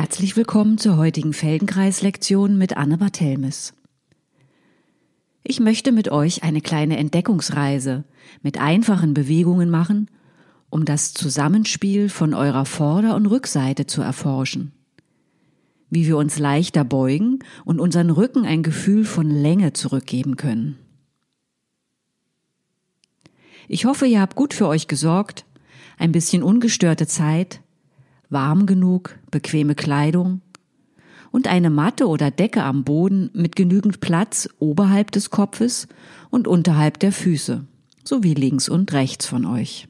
Herzlich willkommen zur heutigen Feldenkreis-Lektion mit Anne Barthelmes. Ich möchte mit euch eine kleine Entdeckungsreise mit einfachen Bewegungen machen, um das Zusammenspiel von eurer Vorder- und Rückseite zu erforschen. Wie wir uns leichter beugen und unseren Rücken ein Gefühl von Länge zurückgeben können. Ich hoffe, ihr habt gut für euch gesorgt, ein bisschen ungestörte Zeit, warm genug, bequeme Kleidung und eine Matte oder Decke am Boden mit genügend Platz oberhalb des Kopfes und unterhalb der Füße, sowie links und rechts von euch.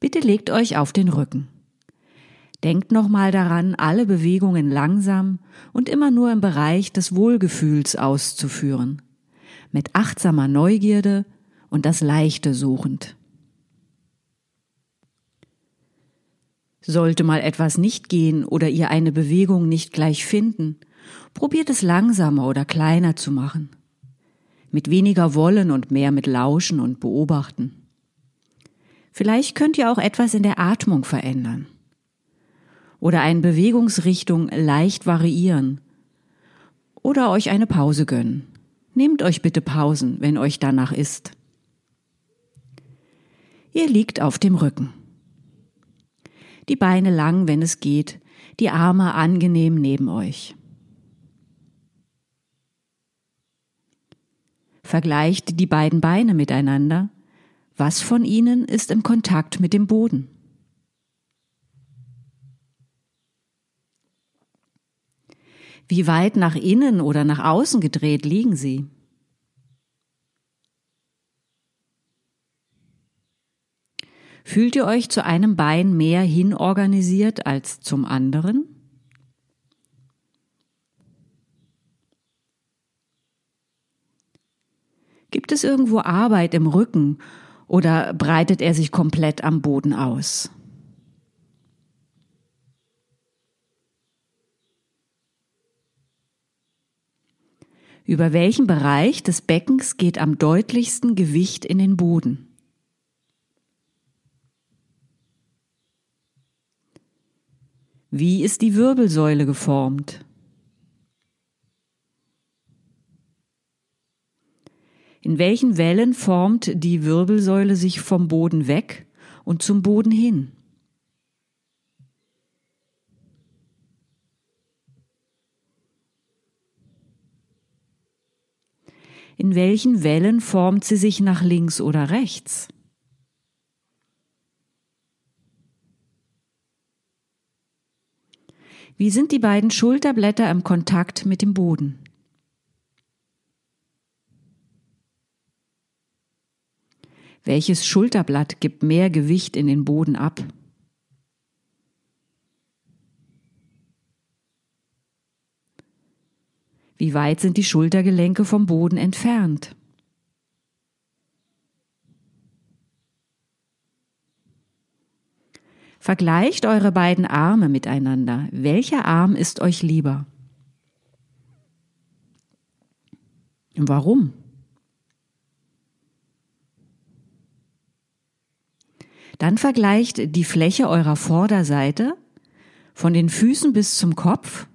Bitte legt euch auf den Rücken. Denkt nochmal daran, alle Bewegungen langsam und immer nur im Bereich des Wohlgefühls auszuführen, mit achtsamer Neugierde und das Leichte suchend. Sollte mal etwas nicht gehen oder ihr eine Bewegung nicht gleich finden, probiert es langsamer oder kleiner zu machen. Mit weniger Wollen und mehr mit Lauschen und Beobachten. Vielleicht könnt ihr auch etwas in der Atmung verändern. Oder eine Bewegungsrichtung leicht variieren. Oder euch eine Pause gönnen. Nehmt euch bitte Pausen, wenn euch danach ist. Ihr liegt auf dem Rücken die Beine lang, wenn es geht, die Arme angenehm neben euch. Vergleicht die beiden Beine miteinander. Was von ihnen ist im Kontakt mit dem Boden? Wie weit nach innen oder nach außen gedreht liegen sie? Fühlt ihr euch zu einem Bein mehr hinorganisiert als zum anderen? Gibt es irgendwo Arbeit im Rücken oder breitet er sich komplett am Boden aus? Über welchen Bereich des Beckens geht am deutlichsten Gewicht in den Boden? Wie ist die Wirbelsäule geformt? In welchen Wellen formt die Wirbelsäule sich vom Boden weg und zum Boden hin? In welchen Wellen formt sie sich nach links oder rechts? Wie sind die beiden Schulterblätter im Kontakt mit dem Boden? Welches Schulterblatt gibt mehr Gewicht in den Boden ab? Wie weit sind die Schultergelenke vom Boden entfernt? Vergleicht eure beiden Arme miteinander. Welcher Arm ist euch lieber? Und warum? Dann vergleicht die Fläche eurer Vorderseite von den Füßen bis zum Kopf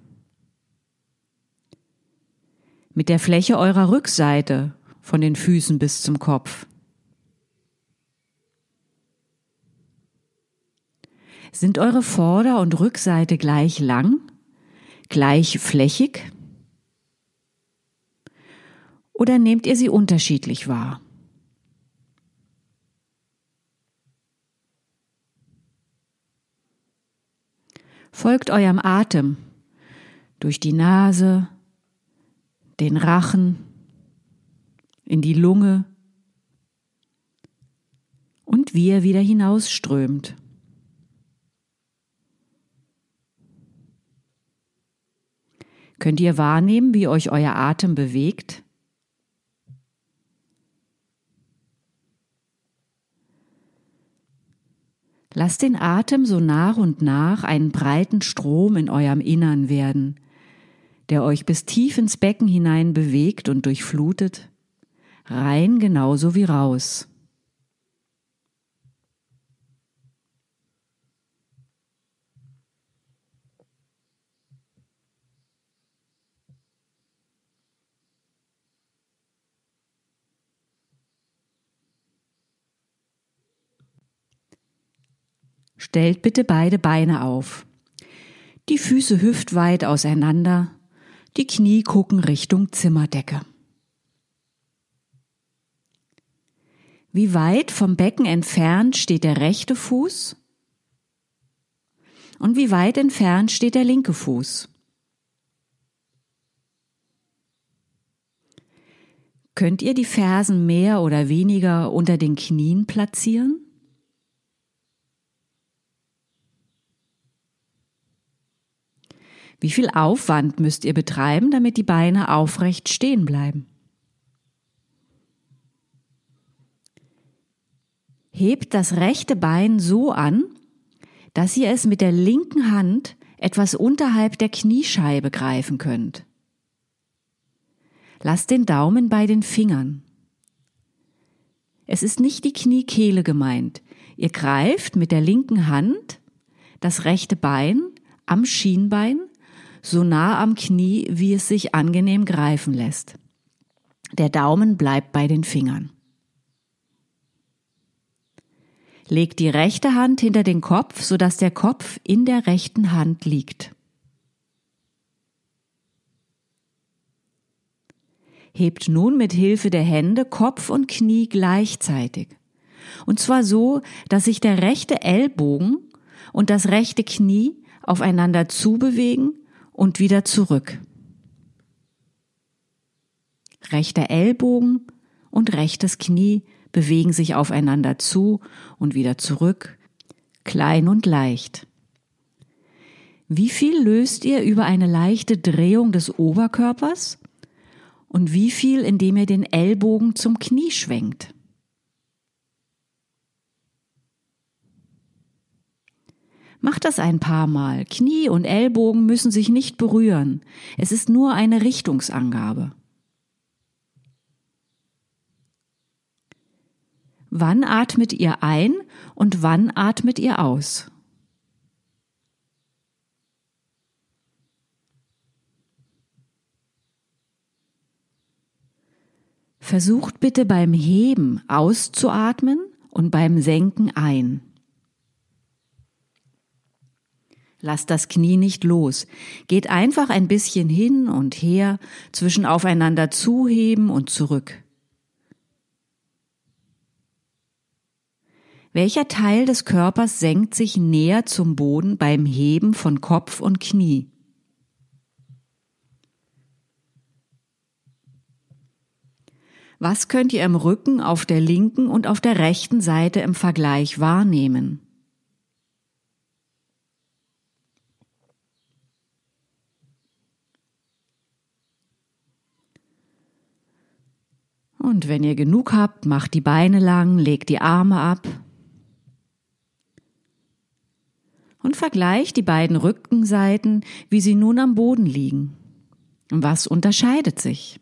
mit der Fläche eurer Rückseite von den Füßen bis zum Kopf. Sind eure Vorder- und Rückseite gleich lang? Gleich flächig? Oder nehmt ihr sie unterschiedlich wahr? Folgt eurem Atem durch die Nase, den Rachen, in die Lunge und wie er wieder hinausströmt. Könnt ihr wahrnehmen, wie euch euer Atem bewegt? Lasst den Atem so nach und nach einen breiten Strom in eurem Innern werden, der euch bis tief ins Becken hinein bewegt und durchflutet, rein genauso wie raus. Stellt bitte beide Beine auf. Die Füße hüftweit auseinander, die Knie gucken Richtung Zimmerdecke. Wie weit vom Becken entfernt steht der rechte Fuß? Und wie weit entfernt steht der linke Fuß? Könnt ihr die Fersen mehr oder weniger unter den Knien platzieren? Wie viel Aufwand müsst ihr betreiben, damit die Beine aufrecht stehen bleiben? Hebt das rechte Bein so an, dass ihr es mit der linken Hand etwas unterhalb der Kniescheibe greifen könnt. Lasst den Daumen bei den Fingern. Es ist nicht die Kniekehle gemeint. Ihr greift mit der linken Hand das rechte Bein am Schienbein so nah am Knie, wie es sich angenehm greifen lässt. Der Daumen bleibt bei den Fingern. Legt die rechte Hand hinter den Kopf, sodass der Kopf in der rechten Hand liegt. Hebt nun mit Hilfe der Hände Kopf und Knie gleichzeitig. Und zwar so, dass sich der rechte Ellbogen und das rechte Knie aufeinander zubewegen und wieder zurück. Rechter Ellbogen und rechtes Knie bewegen sich aufeinander zu und wieder zurück, klein und leicht. Wie viel löst ihr über eine leichte Drehung des Oberkörpers und wie viel, indem ihr den Ellbogen zum Knie schwenkt? Macht das ein paar Mal. Knie und Ellbogen müssen sich nicht berühren. Es ist nur eine Richtungsangabe. Wann atmet ihr ein und wann atmet ihr aus? Versucht bitte beim Heben auszuatmen und beim Senken ein. Lasst das Knie nicht los. Geht einfach ein bisschen hin und her zwischen aufeinander zuheben und zurück. Welcher Teil des Körpers senkt sich näher zum Boden beim Heben von Kopf und Knie? Was könnt ihr im Rücken auf der linken und auf der rechten Seite im Vergleich wahrnehmen? Und wenn ihr genug habt, macht die Beine lang, legt die Arme ab und vergleicht die beiden Rückenseiten, wie sie nun am Boden liegen. Was unterscheidet sich?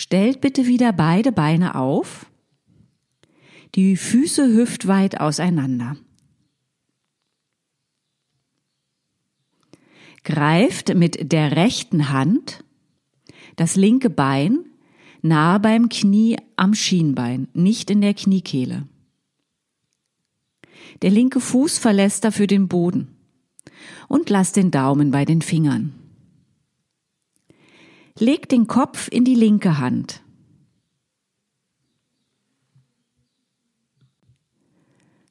Stellt bitte wieder beide Beine auf, die Füße hüftweit auseinander. Greift mit der rechten Hand das linke Bein nahe beim Knie am Schienbein, nicht in der Kniekehle. Der linke Fuß verlässt dafür den Boden und lasst den Daumen bei den Fingern. Leg den Kopf in die linke Hand.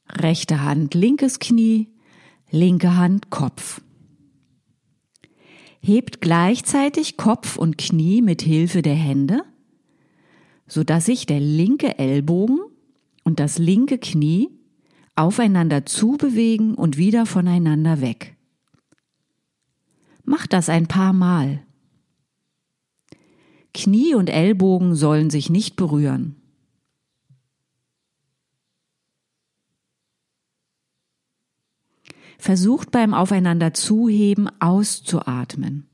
Rechte Hand linkes Knie, linke Hand Kopf. Hebt gleichzeitig Kopf und Knie mit Hilfe der Hände, so dass sich der linke Ellbogen und das linke Knie aufeinander zubewegen und wieder voneinander weg. Macht das ein paar Mal. Knie und Ellbogen sollen sich nicht berühren. Versucht beim Aufeinander zuheben auszuatmen.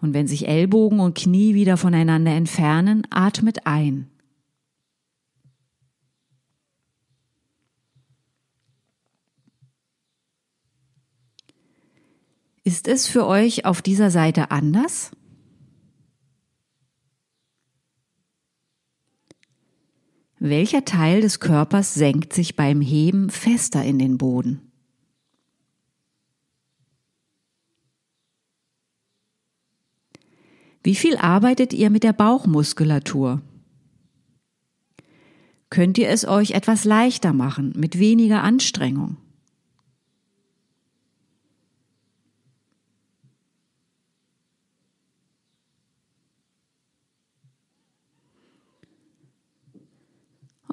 Und wenn sich Ellbogen und Knie wieder voneinander entfernen, atmet ein. Ist es für euch auf dieser Seite anders? Welcher Teil des Körpers senkt sich beim Heben fester in den Boden? Wie viel arbeitet ihr mit der Bauchmuskulatur? Könnt ihr es euch etwas leichter machen, mit weniger Anstrengung?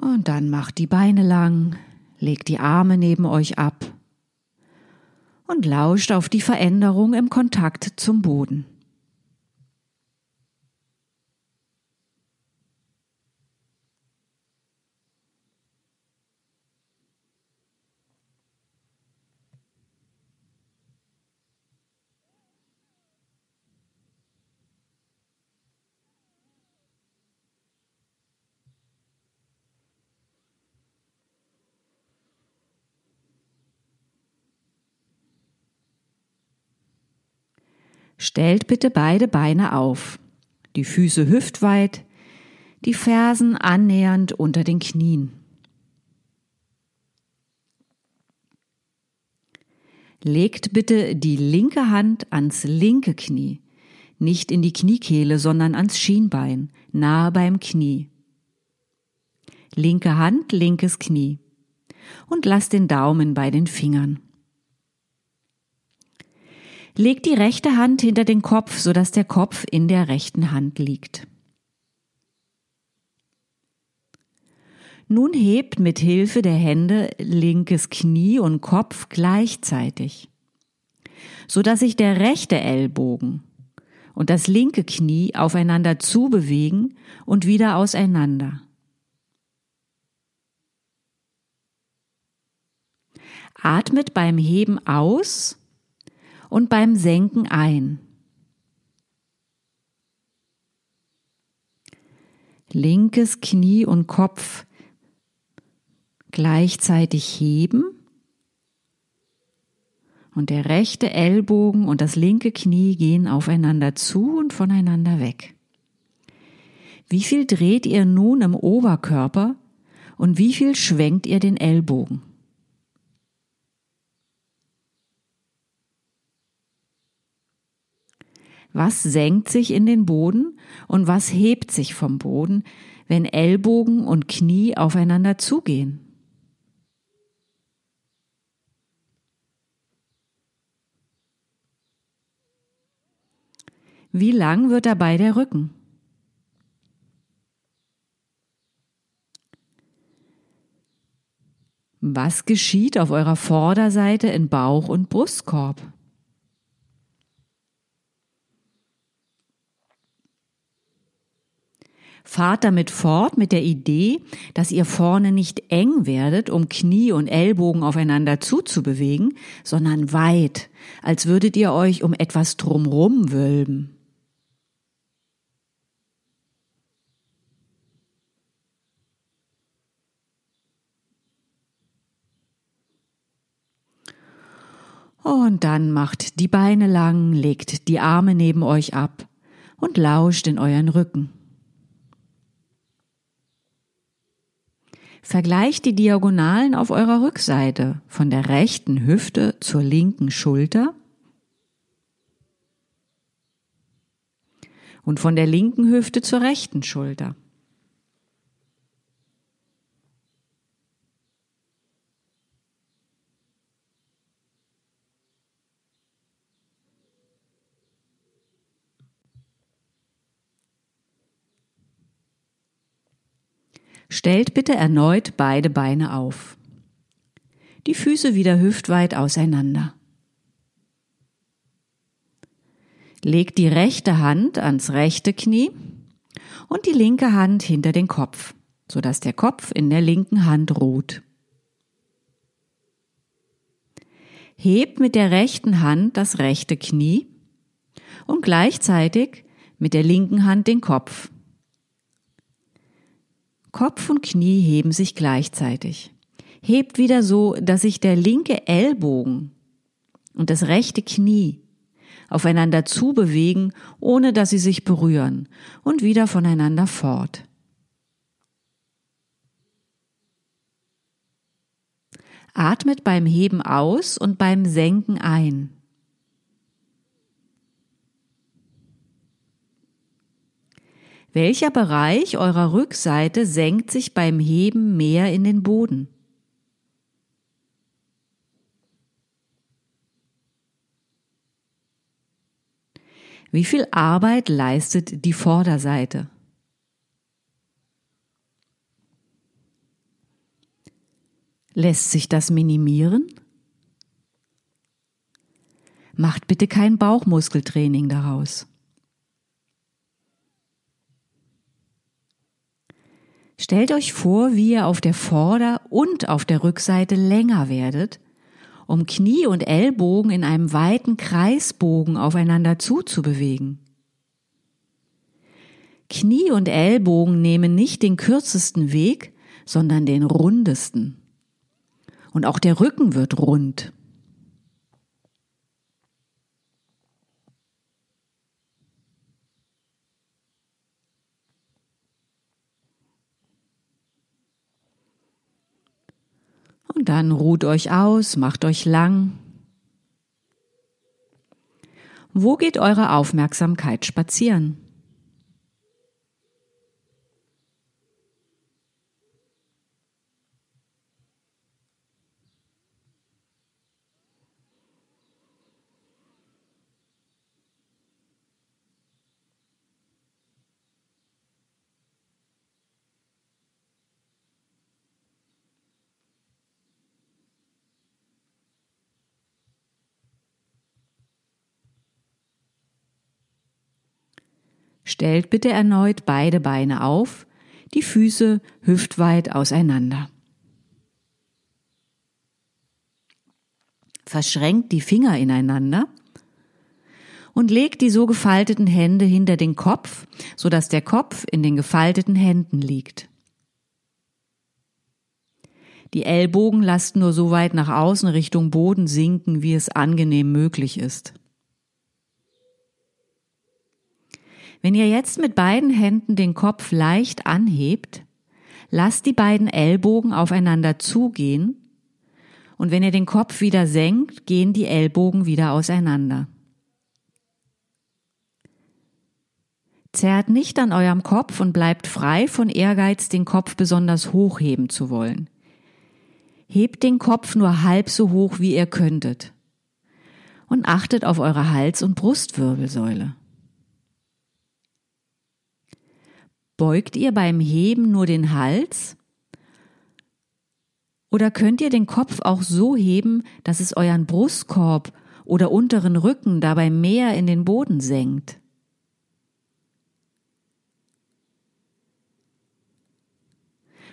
Und dann macht die Beine lang, legt die Arme neben euch ab und lauscht auf die Veränderung im Kontakt zum Boden. Stellt bitte beide Beine auf, die Füße hüftweit, die Fersen annähernd unter den Knien. Legt bitte die linke Hand ans linke Knie, nicht in die Kniekehle, sondern ans Schienbein, nahe beim Knie. Linke Hand, linkes Knie. Und lasst den Daumen bei den Fingern. Legt die rechte Hand hinter den Kopf, sodass der Kopf in der rechten Hand liegt. Nun hebt mit Hilfe der Hände linkes Knie und Kopf gleichzeitig, sodass sich der rechte Ellbogen und das linke Knie aufeinander zubewegen und wieder auseinander. Atmet beim Heben aus und beim Senken ein. Linkes Knie und Kopf gleichzeitig heben und der rechte Ellbogen und das linke Knie gehen aufeinander zu und voneinander weg. Wie viel dreht ihr nun im Oberkörper und wie viel schwenkt ihr den Ellbogen? Was senkt sich in den Boden und was hebt sich vom Boden, wenn Ellbogen und Knie aufeinander zugehen? Wie lang wird dabei der Rücken? Was geschieht auf eurer Vorderseite in Bauch und Brustkorb? Fahrt damit fort mit der Idee, dass ihr vorne nicht eng werdet, um Knie und Ellbogen aufeinander zuzubewegen, sondern weit, als würdet ihr euch um etwas drumrum wölben. Und dann macht die Beine lang, legt die Arme neben euch ab und lauscht in euren Rücken. Vergleicht die Diagonalen auf eurer Rückseite von der rechten Hüfte zur linken Schulter und von der linken Hüfte zur rechten Schulter. Stellt bitte erneut beide Beine auf. Die Füße wieder hüftweit auseinander. Legt die rechte Hand ans rechte Knie und die linke Hand hinter den Kopf, sodass der Kopf in der linken Hand ruht. Hebt mit der rechten Hand das rechte Knie und gleichzeitig mit der linken Hand den Kopf. Kopf und Knie heben sich gleichzeitig. Hebt wieder so, dass sich der linke Ellbogen und das rechte Knie aufeinander zubewegen, ohne dass sie sich berühren und wieder voneinander fort. Atmet beim Heben aus und beim Senken ein. Welcher Bereich eurer Rückseite senkt sich beim Heben mehr in den Boden? Wie viel Arbeit leistet die Vorderseite? Lässt sich das minimieren? Macht bitte kein Bauchmuskeltraining daraus. Stellt euch vor, wie ihr auf der Vorder- und auf der Rückseite länger werdet, um Knie und Ellbogen in einem weiten Kreisbogen aufeinander zuzubewegen. Knie und Ellbogen nehmen nicht den kürzesten Weg, sondern den rundesten. Und auch der Rücken wird rund. Und dann ruht euch aus, macht euch lang. Wo geht eure Aufmerksamkeit spazieren? Stellt bitte erneut beide Beine auf, die Füße hüftweit auseinander. Verschränkt die Finger ineinander und legt die so gefalteten Hände hinter den Kopf, sodass der Kopf in den gefalteten Händen liegt. Die Ellbogen lasst nur so weit nach außen Richtung Boden sinken, wie es angenehm möglich ist. Wenn ihr jetzt mit beiden Händen den Kopf leicht anhebt, lasst die beiden Ellbogen aufeinander zugehen und wenn ihr den Kopf wieder senkt, gehen die Ellbogen wieder auseinander. Zerrt nicht an eurem Kopf und bleibt frei von Ehrgeiz, den Kopf besonders hochheben zu wollen. Hebt den Kopf nur halb so hoch, wie ihr könntet. Und achtet auf eure Hals- und Brustwirbelsäule. Beugt ihr beim Heben nur den Hals? Oder könnt ihr den Kopf auch so heben, dass es euren Brustkorb oder unteren Rücken dabei mehr in den Boden senkt?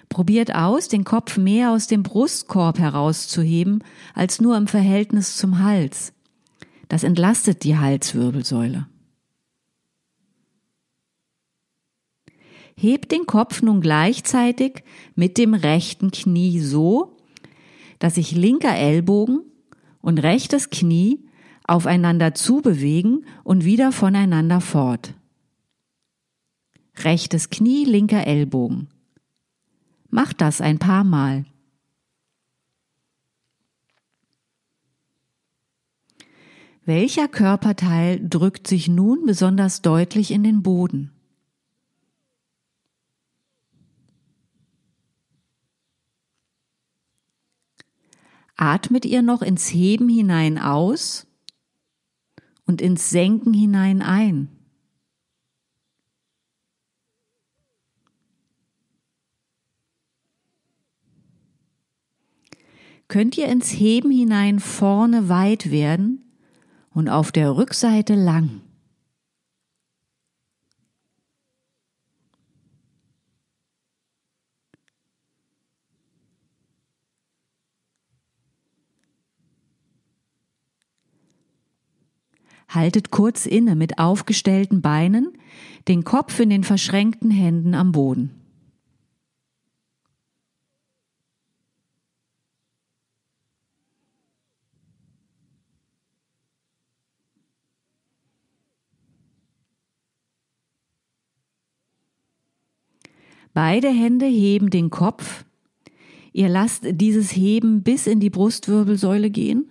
Probiert aus, den Kopf mehr aus dem Brustkorb herauszuheben als nur im Verhältnis zum Hals. Das entlastet die Halswirbelsäule. Hebt den Kopf nun gleichzeitig mit dem rechten Knie so, dass sich linker Ellbogen und rechtes Knie aufeinander zubewegen und wieder voneinander fort. Rechtes Knie, linker Ellbogen. Macht das ein paar Mal. Welcher Körperteil drückt sich nun besonders deutlich in den Boden? Atmet ihr noch ins Heben hinein aus und ins Senken hinein ein. Könnt ihr ins Heben hinein vorne weit werden und auf der Rückseite lang. Haltet kurz inne mit aufgestellten Beinen, den Kopf in den verschränkten Händen am Boden. Beide Hände heben den Kopf. Ihr lasst dieses Heben bis in die Brustwirbelsäule gehen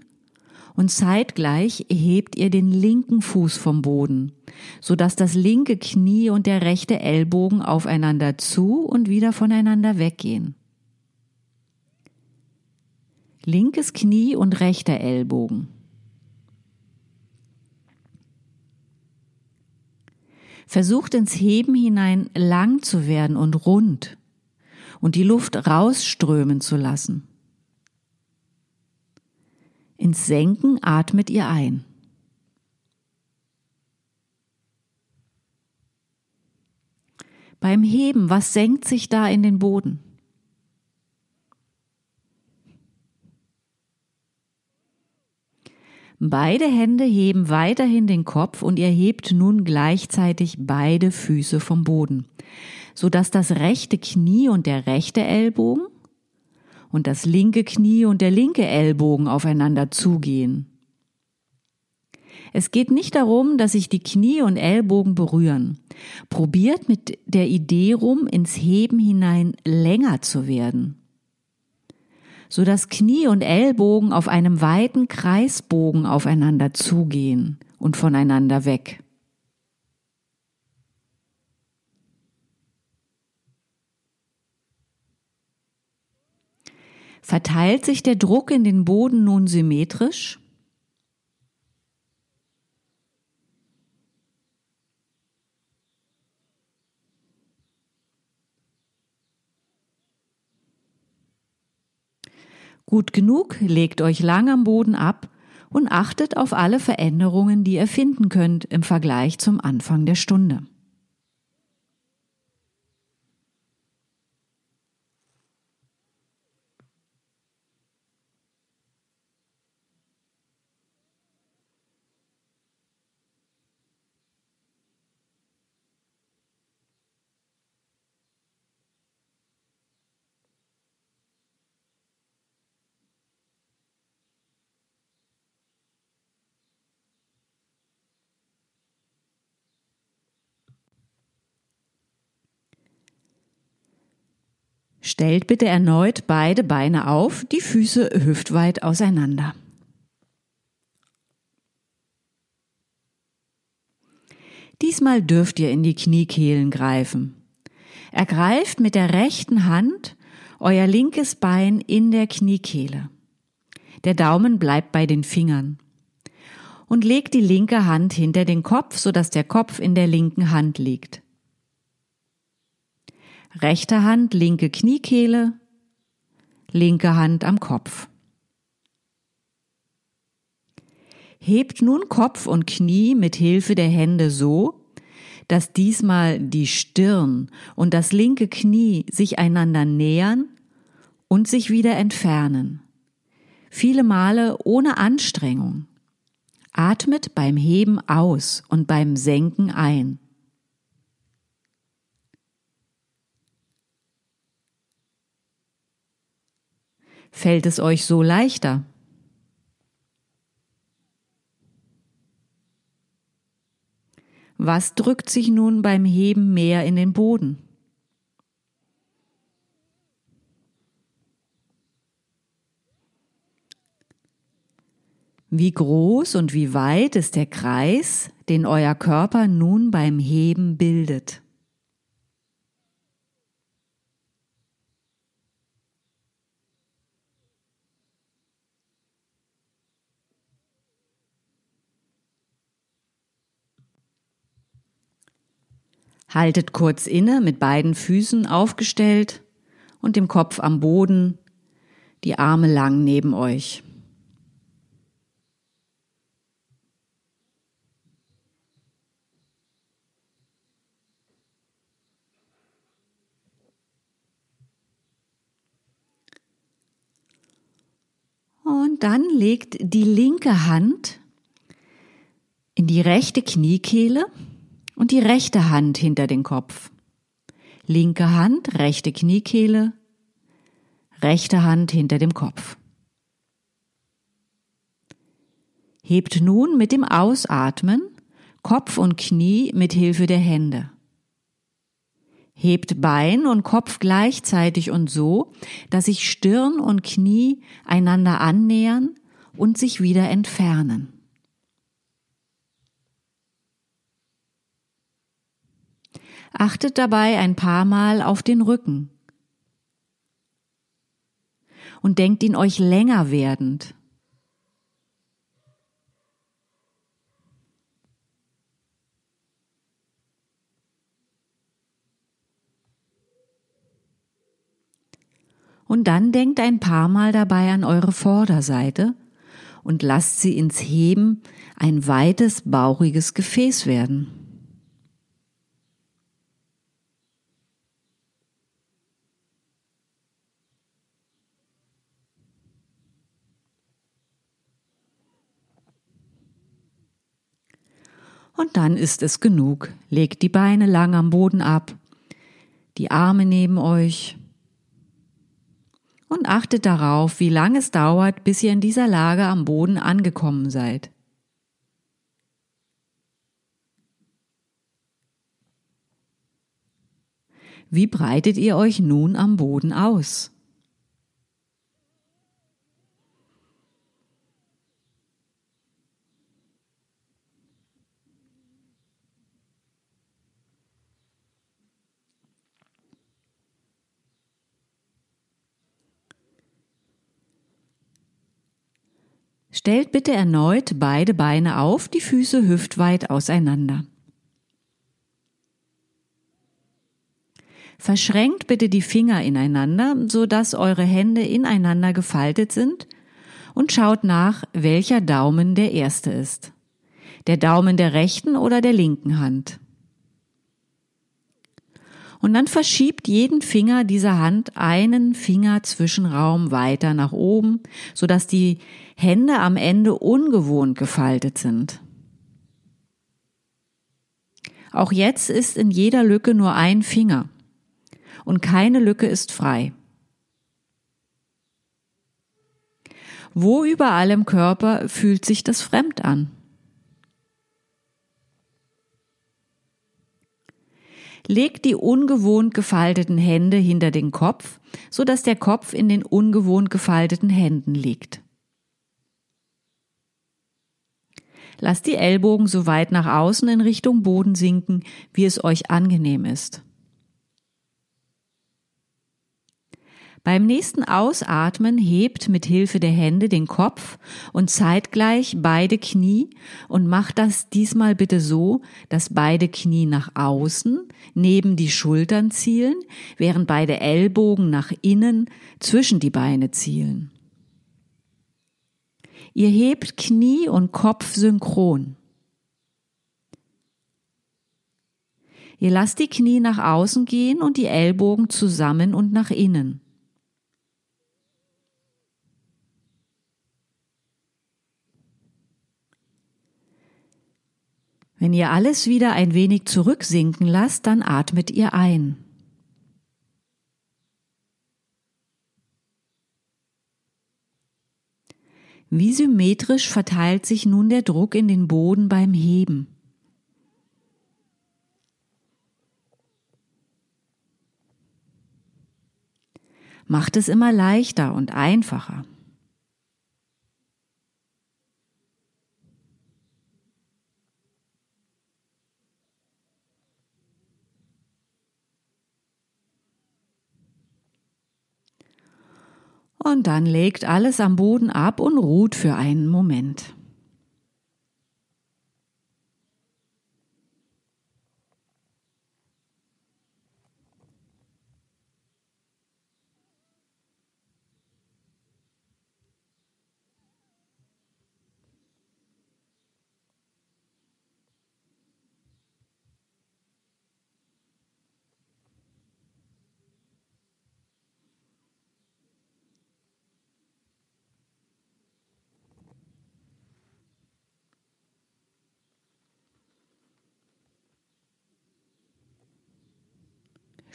und zeitgleich hebt ihr den linken Fuß vom Boden, sodass das linke Knie und der rechte Ellbogen aufeinander zu und wieder voneinander weggehen. Linkes Knie und rechter Ellbogen. Versucht ins Heben hinein lang zu werden und rund und die Luft rausströmen zu lassen. Ins Senken atmet ihr ein. Beim Heben, was senkt sich da in den Boden? Beide Hände heben weiterhin den Kopf und ihr hebt nun gleichzeitig beide Füße vom Boden, sodass das rechte Knie und der rechte Ellbogen und das linke Knie und der linke Ellbogen aufeinander zugehen. Es geht nicht darum, dass sich die Knie und Ellbogen berühren. Probiert mit der Idee rum, ins Heben hinein länger zu werden so dass Knie und Ellbogen auf einem weiten Kreisbogen aufeinander zugehen und voneinander weg. Verteilt sich der Druck in den Boden nun symmetrisch? Gut genug, legt euch lang am Boden ab und achtet auf alle Veränderungen, die ihr finden könnt im Vergleich zum Anfang der Stunde. Stellt bitte erneut beide Beine auf, die Füße hüftweit auseinander. Diesmal dürft ihr in die Kniekehlen greifen. Ergreift mit der rechten Hand euer linkes Bein in der Kniekehle. Der Daumen bleibt bei den Fingern. Und legt die linke Hand hinter den Kopf, sodass der Kopf in der linken Hand liegt. Rechte Hand, linke Kniekehle, linke Hand am Kopf. Hebt nun Kopf und Knie mit Hilfe der Hände so, dass diesmal die Stirn und das linke Knie sich einander nähern und sich wieder entfernen. Viele Male ohne Anstrengung. Atmet beim Heben aus und beim Senken ein. Fällt es euch so leichter? Was drückt sich nun beim Heben mehr in den Boden? Wie groß und wie weit ist der Kreis, den euer Körper nun beim Heben bildet? Haltet kurz inne mit beiden Füßen aufgestellt und dem Kopf am Boden, die Arme lang neben euch. Und dann legt die linke Hand In die rechte Kniekehle und die rechte Hand hinter den Kopf. Linke Hand, rechte Kniekehle, rechte Hand hinter dem Kopf. Hebt nun mit dem Ausatmen Kopf und Knie mit Hilfe der Hände. Hebt Bein und Kopf gleichzeitig und so, dass sich Stirn und Knie einander annähern und sich wieder entfernen. Achtet dabei ein paar Mal auf den Rücken und denkt ihn euch länger werdend. Und dann denkt ein paar Mal dabei an eure Vorderseite und lasst sie ins Heben ein weites, bauchiges Gefäß werden. Und dann ist es genug. Legt die Beine lang am Boden ab, die Arme neben euch und achtet darauf, wie lange es dauert, bis ihr in dieser Lage am Boden angekommen seid. Wie breitet ihr euch nun am Boden aus? Stellt bitte erneut beide Beine auf, die Füße hüftweit auseinander. Verschränkt bitte die Finger ineinander, so dass eure Hände ineinander gefaltet sind und schaut nach, welcher Daumen der erste ist. Der Daumen der rechten oder der linken Hand. Und dann verschiebt jeden Finger dieser Hand einen Finger Zwischenraum weiter nach oben, so dass die Hände am Ende ungewohnt gefaltet sind. Auch jetzt ist in jeder Lücke nur ein Finger und keine Lücke ist frei. Wo überall im Körper fühlt sich das fremd an? Legt die ungewohnt gefalteten Hände hinter den Kopf, so dass der Kopf in den ungewohnt gefalteten Händen liegt. Lasst die Ellbogen so weit nach außen in Richtung Boden sinken, wie es euch angenehm ist. Beim nächsten Ausatmen hebt mit Hilfe der Hände den Kopf und zeitgleich beide Knie und macht das diesmal bitte so, dass beide Knie nach außen neben die Schultern zielen, während beide Ellbogen nach innen zwischen die Beine zielen. Ihr hebt Knie und Kopf synchron. Ihr lasst die Knie nach außen gehen und die Ellbogen zusammen und nach innen. Wenn ihr alles wieder ein wenig zurücksinken lasst, dann atmet ihr ein. Wie symmetrisch verteilt sich nun der Druck in den Boden beim Heben? Macht es immer leichter und einfacher. Und dann legt alles am Boden ab und ruht für einen Moment.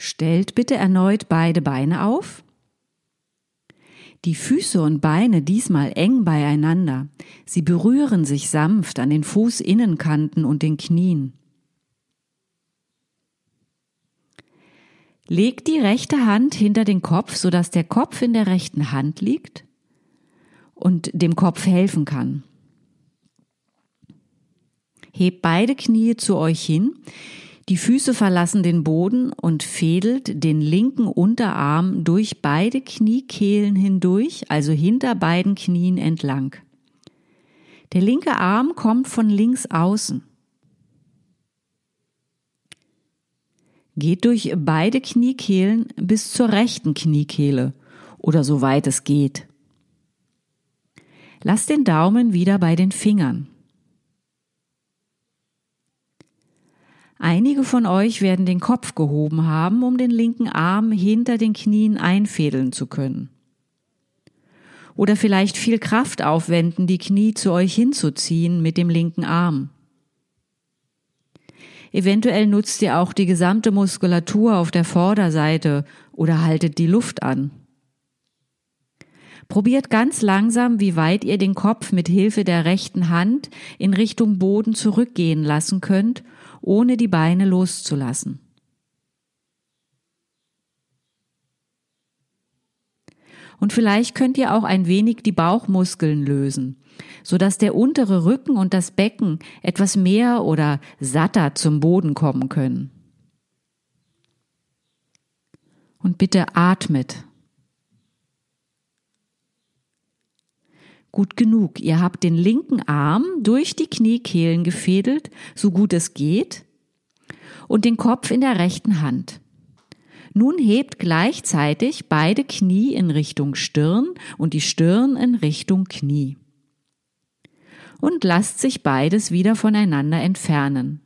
Stellt bitte erneut beide Beine auf. Die Füße und Beine diesmal eng beieinander. Sie berühren sich sanft an den Fußinnenkanten und den Knien. Legt die rechte Hand hinter den Kopf, sodass der Kopf in der rechten Hand liegt und dem Kopf helfen kann. Hebt beide Knie zu euch hin, die Füße verlassen den Boden und fädelt den linken Unterarm durch beide Kniekehlen hindurch, also hinter beiden Knien entlang. Der linke Arm kommt von links außen. Geht durch beide Kniekehlen bis zur rechten Kniekehle oder so weit es geht. Lasst den Daumen wieder bei den Fingern. Einige von euch werden den Kopf gehoben haben, um den linken Arm hinter den Knien einfädeln zu können. Oder vielleicht viel Kraft aufwenden, die Knie zu euch hinzuziehen mit dem linken Arm. Eventuell nutzt ihr auch die gesamte Muskulatur auf der Vorderseite oder haltet die Luft an. Probiert ganz langsam, wie weit ihr den Kopf mit Hilfe der rechten Hand in Richtung Boden zurückgehen lassen könnt, ohne die Beine loszulassen. Und vielleicht könnt ihr auch ein wenig die Bauchmuskeln lösen so dass der untere Rücken und das Becken etwas mehr oder satter zum Boden kommen können. Und bitte atmet. Gut genug. Ihr habt den linken Arm durch die Kniekehlen gefädelt, so gut es geht, und den Kopf in der rechten Hand. Nun hebt gleichzeitig beide Knie in Richtung Stirn und die Stirn in Richtung Knie und lasst sich beides wieder voneinander entfernen.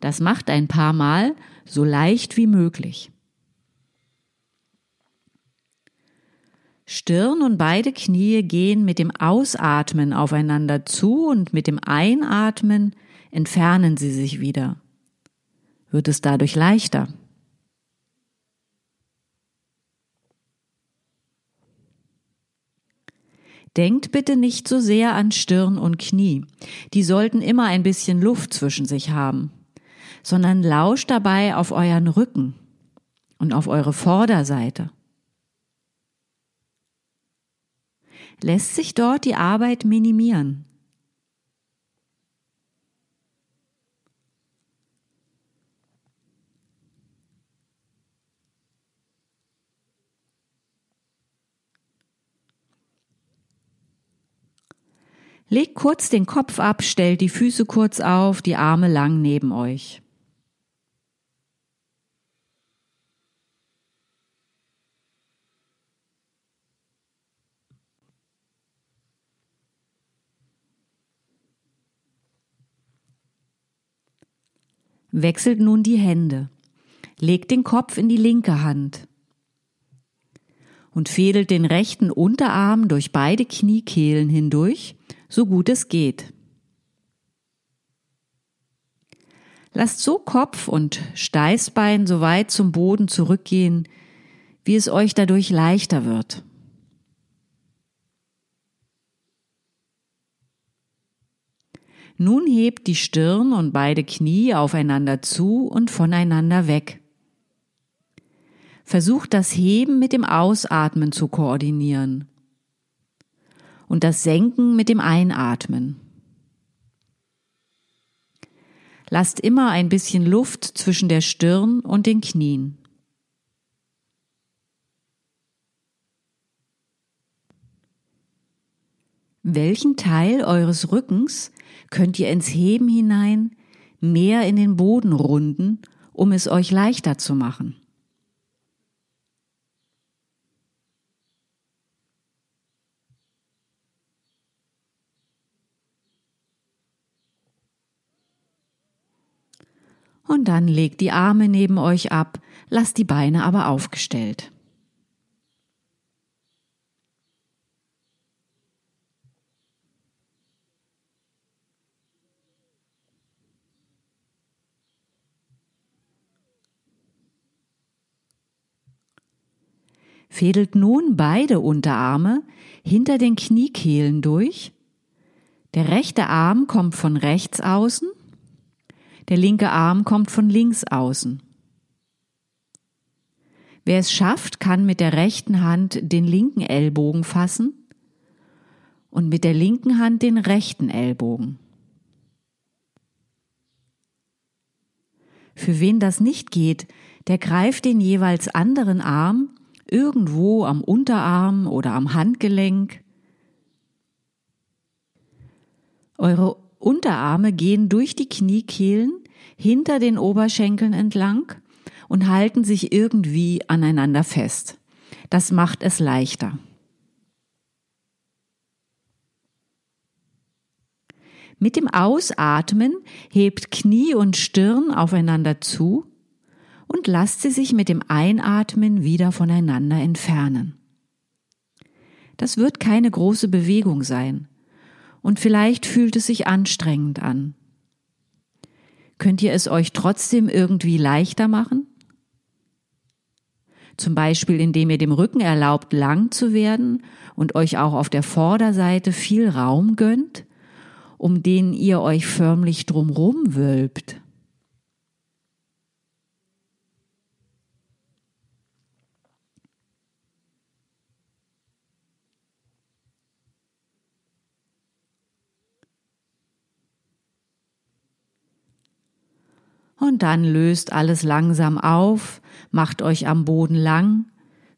Das macht ein paar Mal so leicht wie möglich. Stirn und beide Knie gehen mit dem Ausatmen aufeinander zu und mit dem Einatmen entfernen sie sich wieder. Wird es dadurch leichter? Denkt bitte nicht so sehr an Stirn und Knie. Die sollten immer ein bisschen Luft zwischen sich haben, sondern lauscht dabei auf euren Rücken und auf eure Vorderseite. Lässt sich dort die Arbeit minimieren? Legt kurz den Kopf ab, stellt die Füße kurz auf, die Arme lang neben euch. Wechselt nun die Hände. Legt den Kopf in die linke Hand und fädelt den rechten Unterarm durch beide Kniekehlen hindurch so gut es geht. Lasst so Kopf und Steißbein so weit zum Boden zurückgehen, wie es euch dadurch leichter wird. Nun hebt die Stirn und beide Knie aufeinander zu und voneinander weg. Versucht das Heben mit dem Ausatmen zu koordinieren und das Senken mit dem Einatmen. Lasst immer ein bisschen Luft zwischen der Stirn und den Knien. Welchen Teil eures Rückens könnt ihr ins Heben hinein mehr in den Boden runden, um es euch leichter zu machen? Und dann legt die Arme neben euch ab, lasst die Beine aber aufgestellt. Fädelt nun beide Unterarme hinter den Kniekehlen durch. Der rechte Arm kommt von rechts außen, der linke Arm kommt von links außen. Wer es schafft, kann mit der rechten Hand den linken Ellbogen fassen und mit der linken Hand den rechten Ellbogen. Für wen das nicht geht, der greift den jeweils anderen Arm irgendwo am Unterarm oder am Handgelenk. Eure Unterarme gehen durch die Kniekehlen hinter den Oberschenkeln entlang und halten sich irgendwie aneinander fest. Das macht es leichter. Mit dem Ausatmen hebt Knie und Stirn aufeinander zu und lasst sie sich mit dem Einatmen wieder voneinander entfernen. Das wird keine große Bewegung sein und vielleicht fühlt es sich anstrengend an. Könnt ihr es euch trotzdem irgendwie leichter machen? Zum Beispiel, indem ihr dem Rücken erlaubt, lang zu werden und euch auch auf der Vorderseite viel Raum gönnt, um den ihr euch förmlich drumrum wölbt. Und dann löst alles langsam auf, macht euch am Boden lang,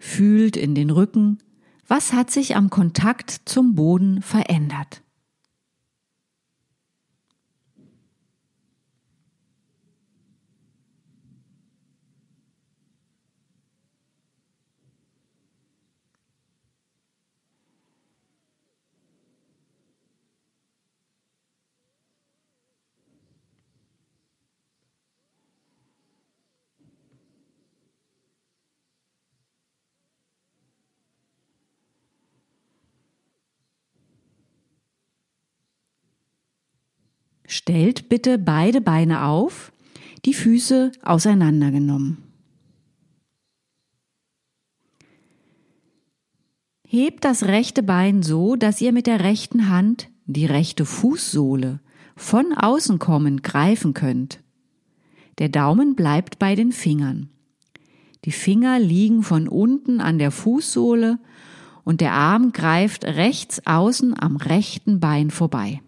fühlt in den Rücken, was hat sich am Kontakt zum Boden verändert. Stellt bitte beide Beine auf, die Füße auseinandergenommen. Hebt das rechte Bein so, dass ihr mit der rechten Hand die rechte Fußsohle von außen kommend greifen könnt. Der Daumen bleibt bei den Fingern. Die Finger liegen von unten an der Fußsohle und der Arm greift rechts außen am rechten Bein vorbei.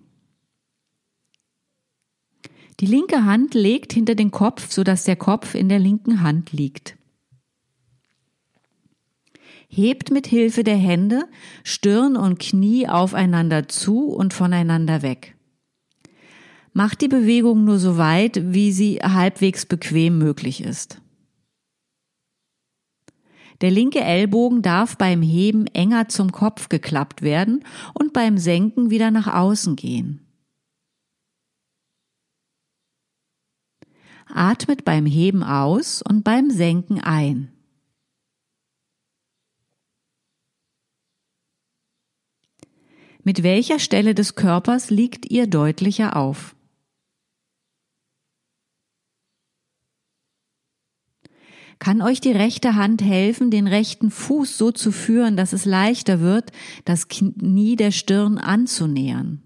Die linke Hand legt hinter den Kopf, sodass der Kopf in der linken Hand liegt. Hebt mit Hilfe der Hände Stirn und Knie aufeinander zu und voneinander weg. Macht die Bewegung nur so weit, wie sie halbwegs bequem möglich ist. Der linke Ellbogen darf beim Heben enger zum Kopf geklappt werden und beim Senken wieder nach außen gehen. Atmet beim Heben aus und beim Senken ein. Mit welcher Stelle des Körpers liegt ihr deutlicher auf? Kann euch die rechte Hand helfen, den rechten Fuß so zu führen, dass es leichter wird, das Knie der Stirn anzunähern?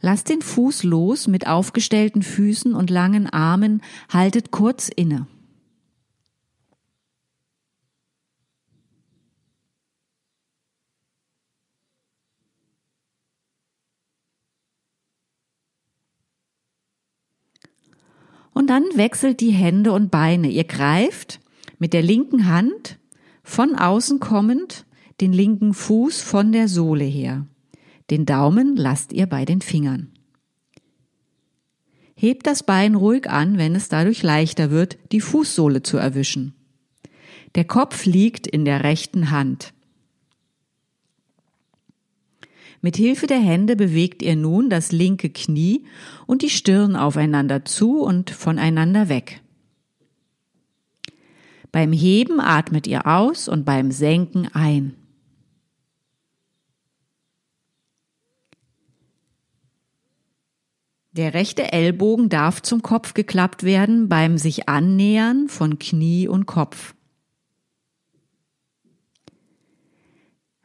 Lasst den Fuß los mit aufgestellten Füßen und langen Armen, haltet kurz inne. Und dann wechselt die Hände und Beine. Ihr greift mit der linken Hand von außen kommend den linken Fuß von der Sohle her. Den Daumen lasst ihr bei den Fingern. Hebt das Bein ruhig an, wenn es dadurch leichter wird, die Fußsohle zu erwischen. Der Kopf liegt in der rechten Hand. Mit Hilfe der Hände bewegt ihr nun das linke Knie und die Stirn aufeinander zu und voneinander weg. Beim Heben atmet ihr aus und beim Senken ein. Der rechte Ellbogen darf zum Kopf geklappt werden beim sich annähern von Knie und Kopf.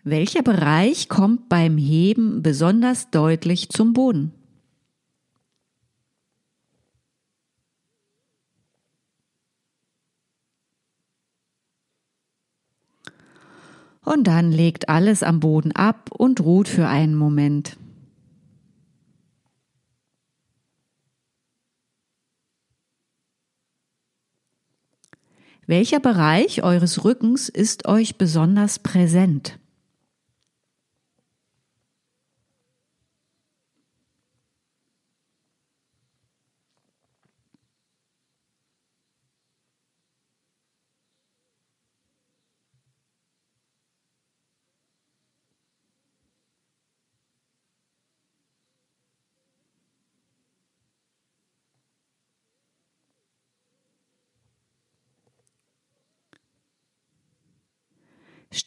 Welcher Bereich kommt beim Heben besonders deutlich zum Boden? Und dann legt alles am Boden ab und ruht für einen Moment. Welcher Bereich eures Rückens ist euch besonders präsent?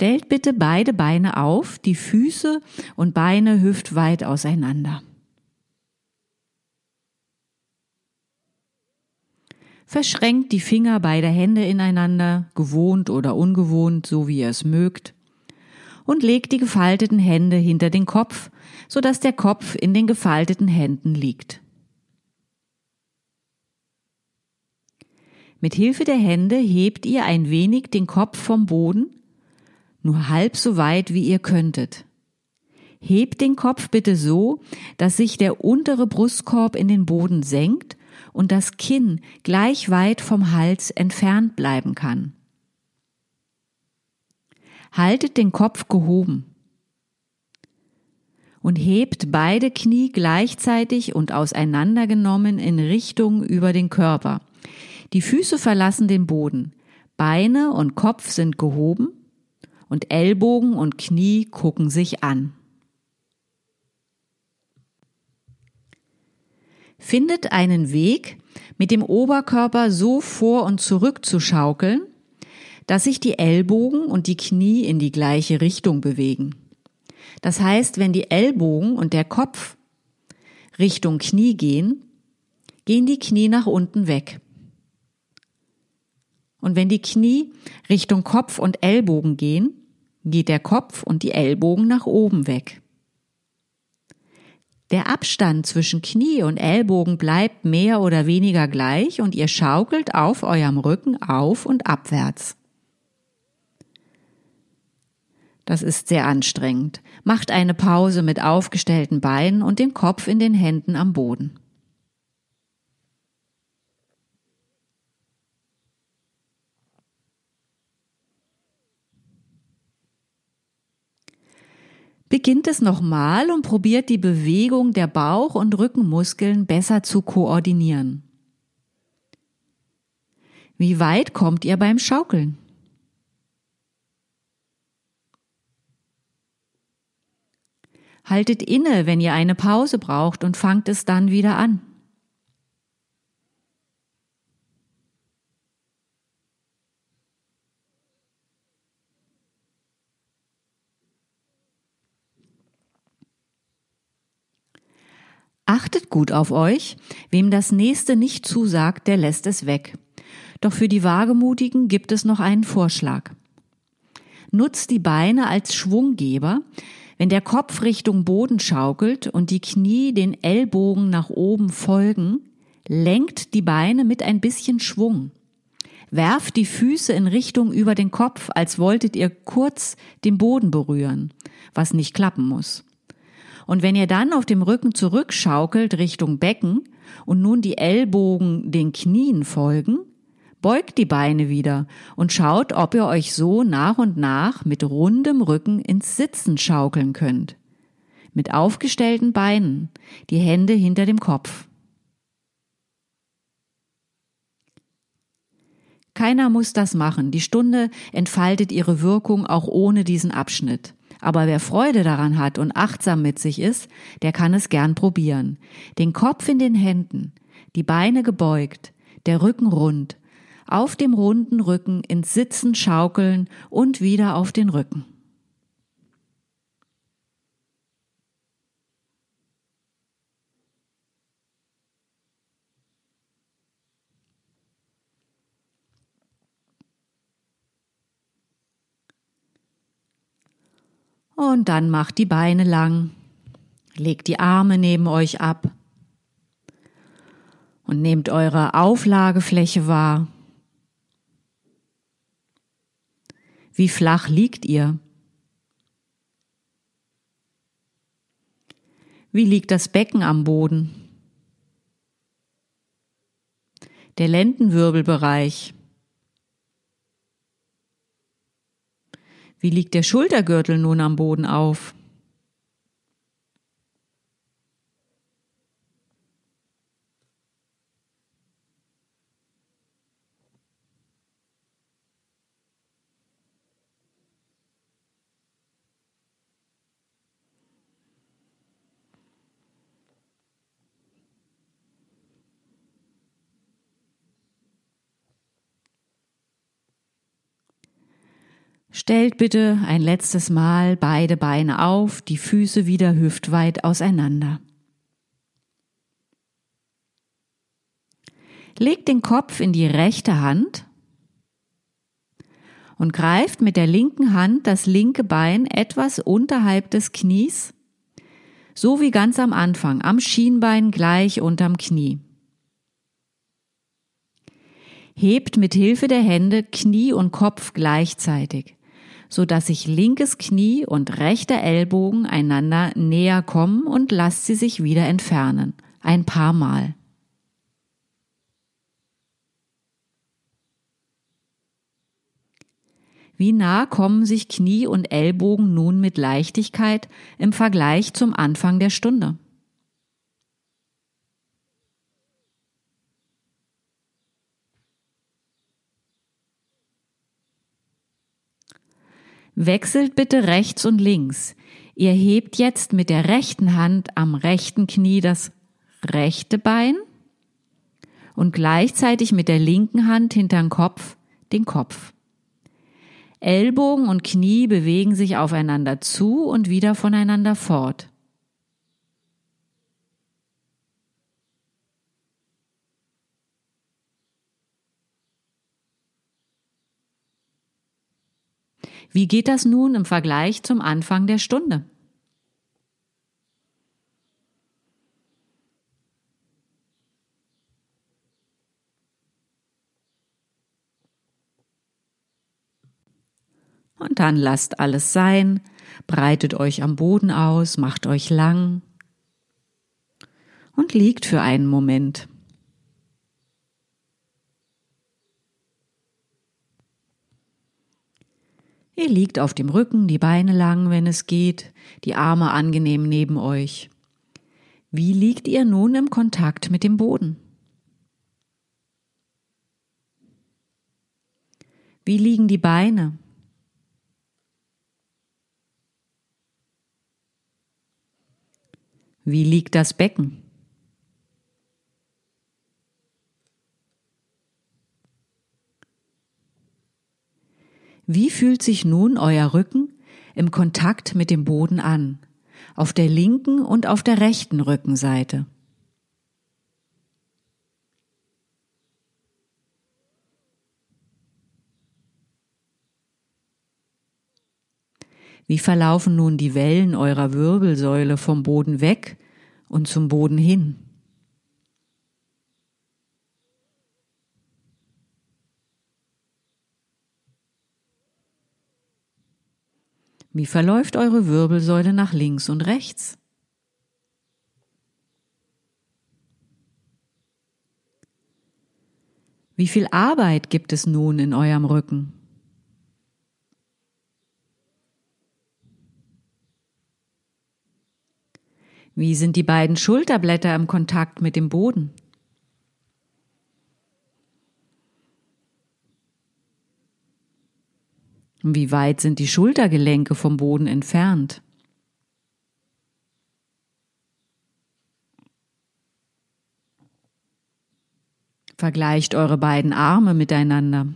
Stellt bitte beide Beine auf, die Füße und Beine hüftweit auseinander. Verschränkt die Finger beider Hände ineinander, gewohnt oder ungewohnt, so wie ihr es mögt, und legt die gefalteten Hände hinter den Kopf, so dass der Kopf in den gefalteten Händen liegt. Mit Hilfe der Hände hebt ihr ein wenig den Kopf vom Boden nur halb so weit, wie ihr könntet. Hebt den Kopf bitte so, dass sich der untere Brustkorb in den Boden senkt und das Kinn gleich weit vom Hals entfernt bleiben kann. Haltet den Kopf gehoben und hebt beide Knie gleichzeitig und auseinandergenommen in Richtung über den Körper. Die Füße verlassen den Boden, Beine und Kopf sind gehoben und Ellbogen und Knie gucken sich an. Findet einen Weg, mit dem Oberkörper so vor und zurück zu schaukeln, dass sich die Ellbogen und die Knie in die gleiche Richtung bewegen. Das heißt, wenn die Ellbogen und der Kopf Richtung Knie gehen, gehen die Knie nach unten weg. Und wenn die Knie Richtung Kopf und Ellbogen gehen, geht der Kopf und die Ellbogen nach oben weg. Der Abstand zwischen Knie und Ellbogen bleibt mehr oder weniger gleich und ihr schaukelt auf eurem Rücken auf und abwärts. Das ist sehr anstrengend. Macht eine Pause mit aufgestellten Beinen und den Kopf in den Händen am Boden. Beginnt es nochmal und probiert die Bewegung der Bauch- und Rückenmuskeln besser zu koordinieren. Wie weit kommt ihr beim Schaukeln? Haltet inne, wenn ihr eine Pause braucht und fangt es dann wieder an. Achtet gut auf euch. Wem das nächste nicht zusagt, der lässt es weg. Doch für die Wagemutigen gibt es noch einen Vorschlag. Nutzt die Beine als Schwunggeber. Wenn der Kopf Richtung Boden schaukelt und die Knie den Ellbogen nach oben folgen, lenkt die Beine mit ein bisschen Schwung. Werft die Füße in Richtung über den Kopf, als wolltet ihr kurz den Boden berühren, was nicht klappen muss. Und wenn ihr dann auf dem Rücken zurückschaukelt Richtung Becken und nun die Ellbogen den Knien folgen, beugt die Beine wieder und schaut, ob ihr euch so nach und nach mit rundem Rücken ins Sitzen schaukeln könnt. Mit aufgestellten Beinen, die Hände hinter dem Kopf. Keiner muss das machen. Die Stunde entfaltet ihre Wirkung auch ohne diesen Abschnitt. Aber wer Freude daran hat und achtsam mit sich ist, der kann es gern probieren. Den Kopf in den Händen, die Beine gebeugt, der Rücken rund, auf dem runden Rücken ins Sitzen schaukeln und wieder auf den Rücken. Und dann macht die Beine lang, legt die Arme neben euch ab und nehmt eure Auflagefläche wahr. Wie flach liegt ihr? Wie liegt das Becken am Boden? Der Lendenwirbelbereich. Wie liegt der Schultergürtel nun am Boden auf? Stellt bitte ein letztes Mal beide Beine auf, die Füße wieder hüftweit auseinander. Legt den Kopf in die rechte Hand und greift mit der linken Hand das linke Bein etwas unterhalb des Knies, so wie ganz am Anfang, am Schienbein gleich unterm Knie. Hebt mit Hilfe der Hände Knie und Kopf gleichzeitig so dass sich linkes Knie und rechter Ellbogen einander näher kommen und lasst sie sich wieder entfernen. Ein paar Mal. Wie nah kommen sich Knie und Ellbogen nun mit Leichtigkeit im Vergleich zum Anfang der Stunde? Wechselt bitte rechts und links. Ihr hebt jetzt mit der rechten Hand am rechten Knie das rechte Bein und gleichzeitig mit der linken Hand hintern Kopf den Kopf. Ellbogen und Knie bewegen sich aufeinander zu und wieder voneinander fort. Wie geht das nun im Vergleich zum Anfang der Stunde? Und dann lasst alles sein, breitet euch am Boden aus, macht euch lang und liegt für einen Moment. Ihr liegt auf dem Rücken, die Beine lang, wenn es geht, die Arme angenehm neben euch. Wie liegt ihr nun im Kontakt mit dem Boden? Wie liegen die Beine? Wie liegt das Becken? Wie fühlt sich nun euer Rücken im Kontakt mit dem Boden an, auf der linken und auf der rechten Rückenseite? Wie verlaufen nun die Wellen eurer Wirbelsäule vom Boden weg und zum Boden hin? Wie verläuft eure Wirbelsäule nach links und rechts? Wie viel Arbeit gibt es nun in eurem Rücken? Wie sind die beiden Schulterblätter im Kontakt mit dem Boden? Wie weit sind die Schultergelenke vom Boden entfernt? Vergleicht eure beiden Arme miteinander.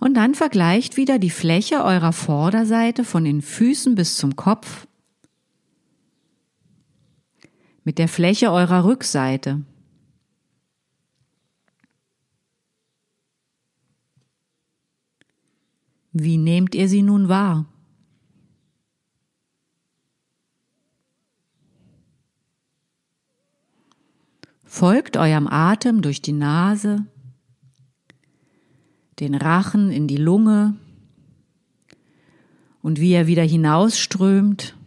Und dann vergleicht wieder die Fläche eurer Vorderseite von den Füßen bis zum Kopf mit der Fläche eurer Rückseite. Wie nehmt ihr sie nun wahr? Folgt eurem Atem durch die Nase, den Rachen in die Lunge und wie er wieder hinausströmt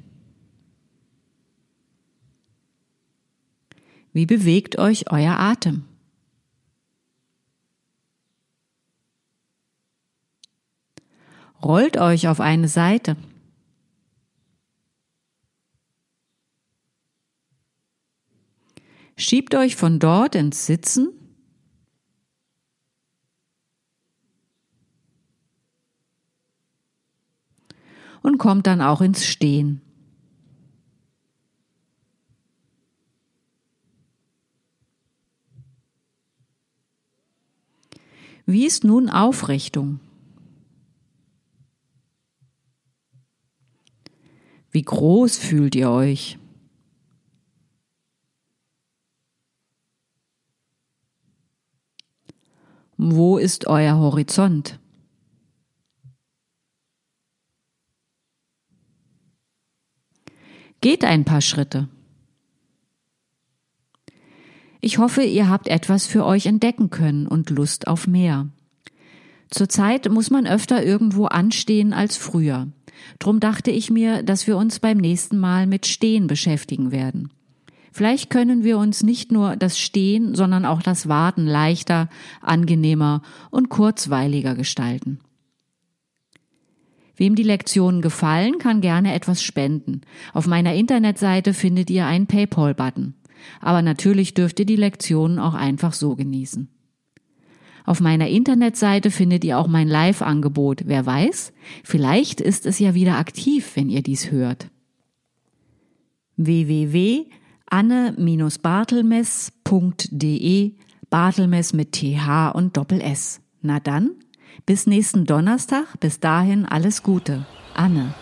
Wie bewegt euch euer Atem? Rollt euch auf eine Seite. Schiebt euch von dort ins Sitzen. Und kommt dann auch ins Stehen. Wie ist nun Aufrichtung? Wie groß fühlt ihr euch? Wo ist euer Horizont? Geht ein paar Schritte. Ich hoffe, ihr habt etwas für euch entdecken können und Lust auf mehr. Zurzeit muss man öfter irgendwo anstehen als früher. Drum dachte ich mir, dass wir uns beim nächsten Mal mit Stehen beschäftigen werden. Vielleicht können wir uns nicht nur das Stehen, sondern auch das Warten leichter, angenehmer und kurzweiliger gestalten. Wem die Lektionen gefallen, kann gerne etwas spenden. Auf meiner Internetseite findet ihr einen PayPal-Button. Aber natürlich dürft ihr die Lektionen auch einfach so genießen. Auf meiner Internetseite findet ihr auch mein Live-Angebot. Wer weiß, vielleicht ist es ja wieder aktiv, wenn ihr dies hört. www anne-bartelmess.de Bartelmess mit TH und Doppel S. Na dann, bis nächsten Donnerstag, bis dahin alles Gute. Anne.